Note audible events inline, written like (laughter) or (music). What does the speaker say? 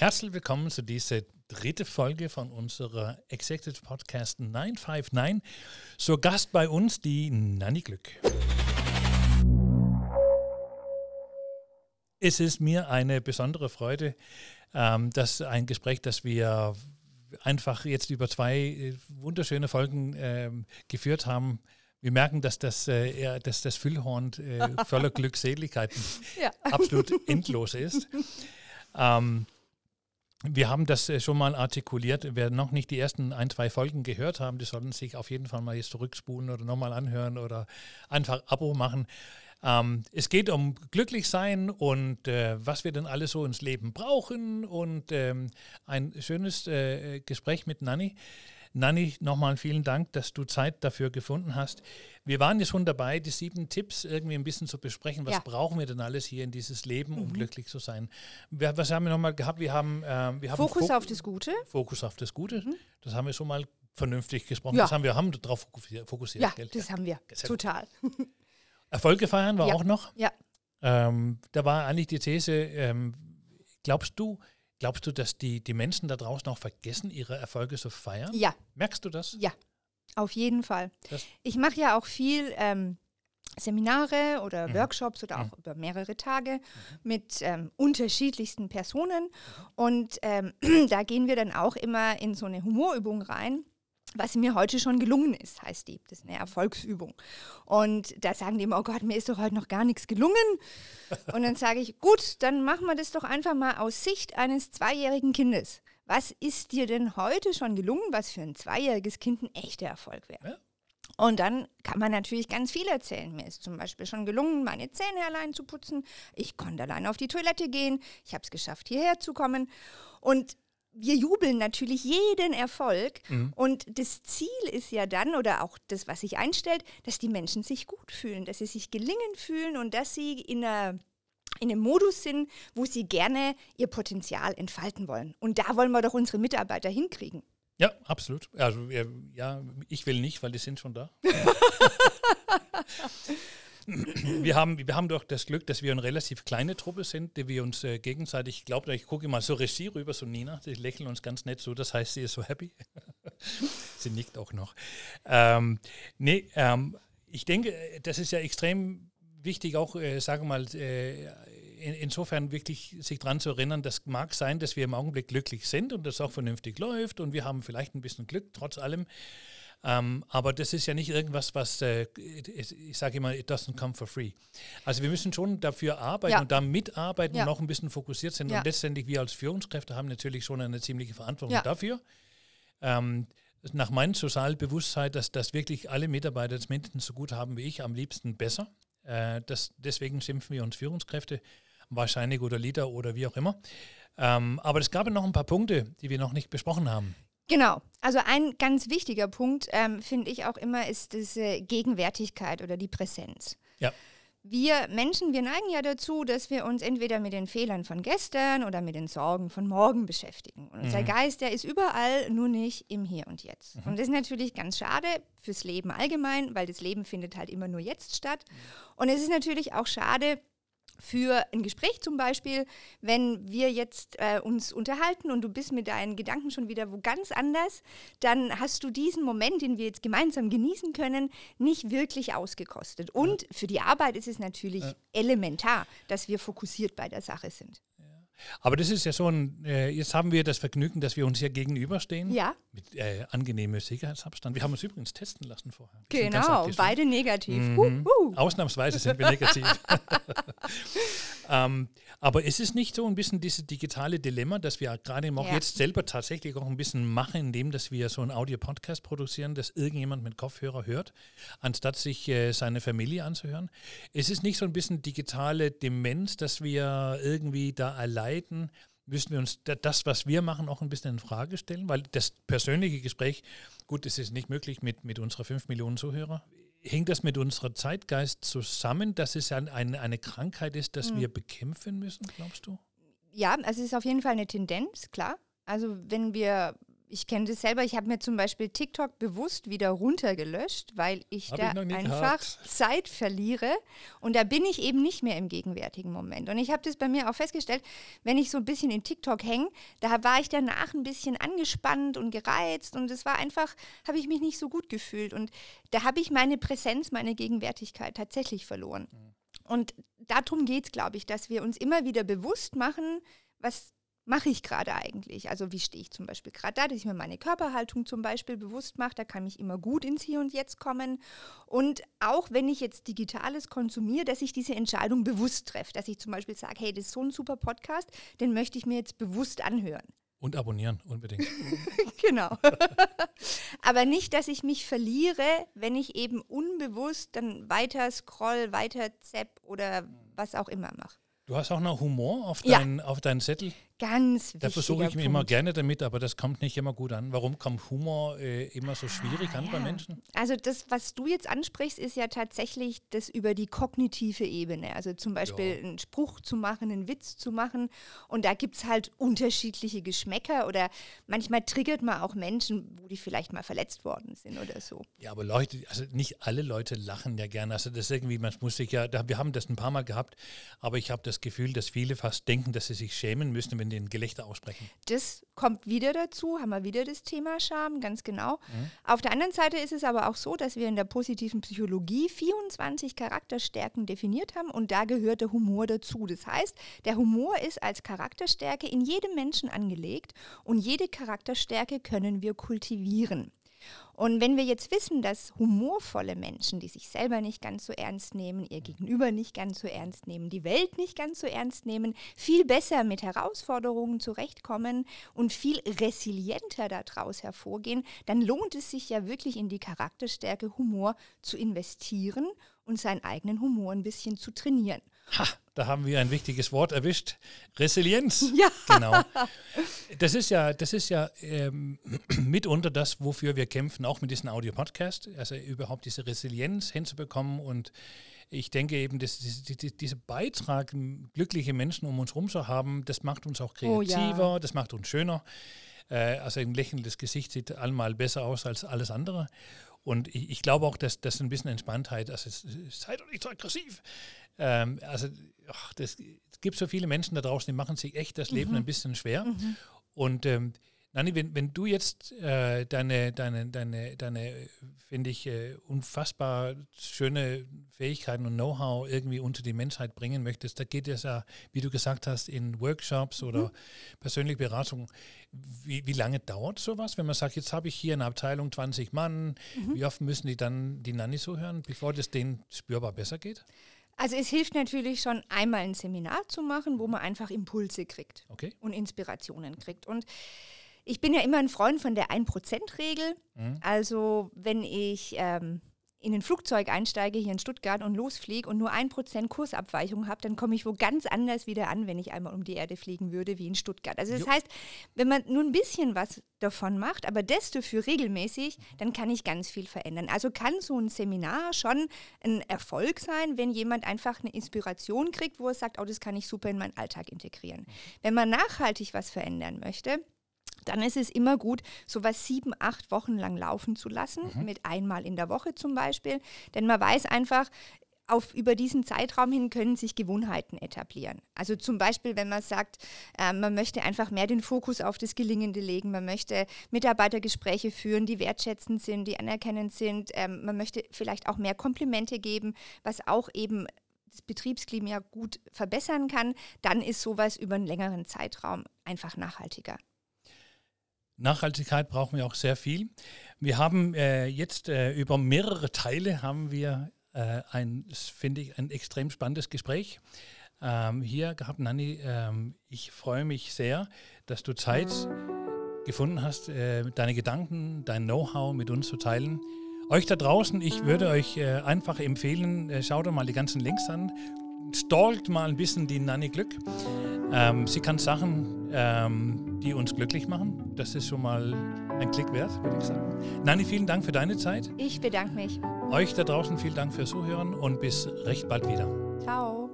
Herzlich willkommen zu dieser dritte Folge von unserer Executive Podcast 959. Zur Gast bei uns die Nanny Glück. Es ist mir eine besondere Freude, ähm, dass ein Gespräch, das wir einfach jetzt über zwei äh, wunderschöne Folgen ähm, geführt haben, wir merken, dass das, äh, dass das Füllhorn äh, voller (laughs) Glückseligkeiten ja. absolut endlos ist. Ähm, wir haben das äh, schon mal artikuliert. Wer noch nicht die ersten ein, zwei Folgen gehört haben, die sollten sich auf jeden Fall mal jetzt zurückspulen oder nochmal anhören oder einfach Abo machen. Ähm, es geht um Glücklichsein und äh, was wir denn alles so ins Leben brauchen und ähm, ein schönes äh, Gespräch mit Nanni. Nanni, nochmal vielen Dank, dass du Zeit dafür gefunden hast. Wir waren jetzt schon dabei, die sieben Tipps irgendwie ein bisschen zu besprechen. Was ja. brauchen wir denn alles hier in dieses Leben, um mhm. glücklich zu sein? Wir, was haben wir nochmal gehabt? Wir haben, äh, wir haben Fokus Fok auf das Gute. Fokus auf das Gute. Mhm. Das haben wir schon mal vernünftig gesprochen. Ja. Das haben wir haben darauf fokussiert. Ja, gell? das haben wir. Total. (laughs) Erfolge feiern war ja. auch noch. Ja. Ähm, da war eigentlich die These, ähm, glaubst du, Glaubst du, dass die, die Menschen da draußen auch vergessen, ihre Erfolge zu feiern? Ja. Merkst du das? Ja, auf jeden Fall. Das ich mache ja auch viel ähm, Seminare oder mhm. Workshops oder auch mhm. über mehrere Tage mhm. mit ähm, unterschiedlichsten Personen. Und ähm, (clears throat) da gehen wir dann auch immer in so eine Humorübung rein was mir heute schon gelungen ist, heißt die. Das ist eine Erfolgsübung. Und da sagen die immer, oh Gott, mir ist doch heute noch gar nichts gelungen. Und dann sage ich, gut, dann machen wir das doch einfach mal aus Sicht eines zweijährigen Kindes. Was ist dir denn heute schon gelungen, was für ein zweijähriges Kind ein echter Erfolg wäre? Ja. Und dann kann man natürlich ganz viel erzählen. Mir ist zum Beispiel schon gelungen, meine Zähne allein zu putzen. Ich konnte allein auf die Toilette gehen. Ich habe es geschafft, hierher zu kommen. Und wir jubeln natürlich jeden Erfolg mhm. und das Ziel ist ja dann oder auch das, was sich einstellt, dass die Menschen sich gut fühlen, dass sie sich gelingen fühlen und dass sie in einer in einem Modus sind, wo sie gerne ihr Potenzial entfalten wollen. Und da wollen wir doch unsere Mitarbeiter hinkriegen. Ja, absolut. Also ja, ich will nicht, weil die sind schon da. (laughs) (laughs) wir, haben, wir haben doch das Glück, dass wir eine relativ kleine Truppe sind, die wir uns äh, gegenseitig, ich glaube, ich gucke mal so Regie rüber, so Nina, die lächeln uns ganz nett so, das heißt, sie ist so happy. (laughs) sie nickt auch noch. Ähm, nee, ähm, ich denke, das ist ja extrem wichtig, auch, äh, sagen mal, äh, in, insofern wirklich sich daran zu erinnern, das mag sein, dass wir im Augenblick glücklich sind und das auch vernünftig läuft und wir haben vielleicht ein bisschen Glück, trotz allem. Ähm, aber das ist ja nicht irgendwas, was, äh, ich sage immer, it doesn't come for free. Also wir müssen schon dafür arbeiten ja. und da mitarbeiten ja. und auch ein bisschen fokussiert sind. Ja. Und letztendlich wir als Führungskräfte haben natürlich schon eine ziemliche Verantwortung dafür. Ähm, nach meinem Sozialbewusstsein, dass, dass wirklich alle Mitarbeiter das mindestens so gut haben wie ich, am liebsten besser. Äh, das, deswegen schimpfen wir uns Führungskräfte, wahrscheinlich oder Leader oder wie auch immer. Ähm, aber es gab noch ein paar Punkte, die wir noch nicht besprochen haben. Genau. Also ein ganz wichtiger Punkt, ähm, finde ich auch immer, ist diese Gegenwärtigkeit oder die Präsenz. Ja. Wir Menschen, wir neigen ja dazu, dass wir uns entweder mit den Fehlern von gestern oder mit den Sorgen von morgen beschäftigen. Und unser mhm. Geist, der ist überall, nur nicht im Hier und Jetzt. Mhm. Und das ist natürlich ganz schade fürs Leben allgemein, weil das Leben findet halt immer nur jetzt statt. Und es ist natürlich auch schade für ein Gespräch zum Beispiel, wenn wir jetzt äh, uns unterhalten und du bist mit deinen Gedanken schon wieder wo ganz anders, dann hast du diesen Moment, den wir jetzt gemeinsam genießen können, nicht wirklich ausgekostet. Und für die Arbeit ist es natürlich ja. elementar, dass wir fokussiert bei der Sache sind. Aber das ist ja so ein, äh, jetzt haben wir das Vergnügen, dass wir uns hier gegenüberstehen. Ja. Mit äh, angenehmem Sicherheitsabstand. Wir haben uns übrigens testen lassen vorher. Wir genau, beide negativ. Mhm. Uh, uh. Ausnahmsweise sind wir negativ. (laughs) (laughs) ähm, aber ist es nicht so ein bisschen dieses digitale Dilemma, dass wir gerade auch ja. jetzt selber tatsächlich auch ein bisschen machen, indem dass wir so einen Audio-Podcast produzieren, dass irgendjemand mit Kopfhörer hört, anstatt sich äh, seine Familie anzuhören? Ist es nicht so ein bisschen digitale Demenz, dass wir irgendwie da allein müssen wir uns das, was wir machen, auch ein bisschen in Frage stellen, weil das persönliche Gespräch, gut, es ist nicht möglich mit, mit unserer 5 Millionen Zuhörer, hängt das mit unserem Zeitgeist zusammen, dass es ein, ein, eine Krankheit ist, dass mhm. wir bekämpfen müssen, glaubst du? Ja, also es ist auf jeden Fall eine Tendenz, klar. Also wenn wir ich kenne das selber. Ich habe mir zum Beispiel TikTok bewusst wieder runtergelöscht, weil ich Hab da ich einfach gehabt. Zeit verliere. Und da bin ich eben nicht mehr im gegenwärtigen Moment. Und ich habe das bei mir auch festgestellt, wenn ich so ein bisschen in TikTok hänge, da war ich danach ein bisschen angespannt und gereizt. Und es war einfach, habe ich mich nicht so gut gefühlt. Und da habe ich meine Präsenz, meine Gegenwärtigkeit tatsächlich verloren. Und darum geht es, glaube ich, dass wir uns immer wieder bewusst machen, was mache ich gerade eigentlich? Also wie stehe ich zum Beispiel gerade da, dass ich mir meine Körperhaltung zum Beispiel bewusst mache, da kann ich immer gut ins Hier und Jetzt kommen. Und auch wenn ich jetzt Digitales konsumiere, dass ich diese Entscheidung bewusst treffe, dass ich zum Beispiel sage, hey, das ist so ein super Podcast, den möchte ich mir jetzt bewusst anhören. Und abonnieren, unbedingt. (laughs) genau. (laughs) Aber nicht, dass ich mich verliere, wenn ich eben unbewusst dann weiter scroll, weiter zapp oder was auch immer mache. Du hast auch noch Humor auf, Ja. dein, auf deinen Zettel. Ganz Da versuche ich mich immer gerne damit, aber das kommt nicht immer gut an. Warum kommt Humor äh, immer so schwierig an bei Ja. Menschen? Also das, was du jetzt ansprichst, ist ja tatsächlich das über die kognitive Ebene. Also zum Beispiel Ja. einen Spruch zu machen, einen Witz zu machen. Und da gibt es halt unterschiedliche Geschmäcker oder manchmal triggert man auch Menschen, wo die vielleicht mal verletzt worden sind oder so. Ja, aber Leute, also nicht alle Leute lachen ja gerne. Also das ist irgendwie, man muss sich ja, da, wir haben das ein paar Mal gehabt, aber ich habe das Gefühl, dass viele fast denken, dass sie sich schämen müssen, wenn die ein Gelächter aussprechen. Das kommt wieder dazu, haben wir wieder das Thema Scham, ganz genau. Mhm. Auf der anderen Seite ist es aber auch so, dass wir in der positiven Psychologie 24 Charakterstärken definiert haben und da gehört der Humor dazu. Das heißt, der Humor ist als Charakterstärke in jedem Menschen angelegt und jede Charakterstärke können wir kultivieren. Und wenn wir jetzt wissen, dass humorvolle Menschen, die sich selber nicht ganz so ernst nehmen, ihr Gegenüber nicht ganz so ernst nehmen, die Welt nicht ganz so ernst nehmen, viel besser mit Herausforderungen zurechtkommen und viel resilienter daraus hervorgehen, dann lohnt es sich ja wirklich in die Charakterstärke Humor zu investieren und seinen eigenen Humor ein bisschen zu trainieren. Ha, da haben wir ein wichtiges Wort erwischt. Resilienz. (laughs) Ja. Genau. Das ist ja, das ist ja ähm, (clears throat) mitunter das, wofür wir kämpfen, auch mit diesem Audio-Podcast. Also überhaupt diese Resilienz hinzubekommen. Und ich denke eben, dass diese, Beitrag, glückliche Menschen um uns herum zu haben, das macht uns auch Oh ja. kreativer, das macht uns schöner. Äh, also ein lächelndes Gesicht sieht allemal besser aus als alles andere. Und ich, ich glaube auch, dass das ein bisschen Entspanntheit, also es, es- sei doch nicht so aggressiv. Ähm, also ach, das, es gibt so viele Menschen da draußen, die machen sich echt das Leben ein bisschen schwer. Und ähm, Nani, wenn, wenn du jetzt äh, deine, deine, deine, deine finde ich, äh, unfassbar schöne Fähigkeiten und Know-how irgendwie unter die Menschheit bringen möchtest, da geht es ja, wie du gesagt hast, in Workshops oder persönliche Beratung. Wie, wie lange dauert sowas, wenn man sagt, jetzt habe ich hier eine Abteilung 20 Mann, wie oft müssen die dann die Nanny so hören, bevor das denen spürbar besser geht? Also es hilft natürlich schon einmal ein Seminar zu machen, wo man einfach Impulse kriegt. Okay. und Inspirationen kriegt. Und ich bin ja immer ein Freund von der 1%-Regel. Also wenn ich ähm, in ein Flugzeug einsteige hier in Stuttgart und losfliege und nur 1% Kursabweichung habe, dann komme ich wo ganz anders wieder an, wenn ich einmal um die Erde fliegen würde, wie in Stuttgart. Also das Jo. heißt, wenn man nur ein bisschen was davon macht, aber das dafür regelmäßig, dann kann ich ganz viel verändern. Also kann so ein Seminar schon ein Erfolg sein, wenn jemand einfach eine Inspiration kriegt, wo er sagt, oh, das kann ich super in meinen Alltag integrieren. Wenn man nachhaltig was verändern möchte, dann ist es immer gut, sowas sieben, acht Wochen lang laufen zu lassen, mit einmal in der Woche zum Beispiel. Denn man weiß einfach, auf, über diesen Zeitraum hin können sich Gewohnheiten etablieren. Also zum Beispiel, wenn man sagt, äh, man möchte einfach mehr den Fokus auf das Gelingende legen, man möchte Mitarbeitergespräche führen, die wertschätzend sind, die anerkennend sind, ähm, man möchte vielleicht auch mehr Komplimente geben, was auch eben das Betriebsklima gut verbessern kann, dann ist sowas über einen längeren Zeitraum einfach nachhaltiger. Nachhaltigkeit brauchen wir auch sehr viel. Wir haben äh, jetzt äh, über mehrere Teile haben wir äh, ein, finde ich, ein extrem spannendes Gespräch ähm, hier gehabt. Nanni, ähm, ich freue mich sehr, dass du Zeit gefunden hast, äh, deine Gedanken, dein Know-how mit uns zu teilen. Euch da draußen, ich würde euch äh, einfach empfehlen, äh, schaut euch mal die ganzen Links an, stalkt mal ein bisschen die Nanni Glück. Ähm, sie kann Sachen, ähm, die uns glücklich machen. Das ist schon mal ein Klick wert, würde ich sagen. Nanni, vielen Dank für deine Zeit. Ich bedanke mich. Euch da draußen vielen Dank fürs Zuhören und bis recht bald wieder. Ciao.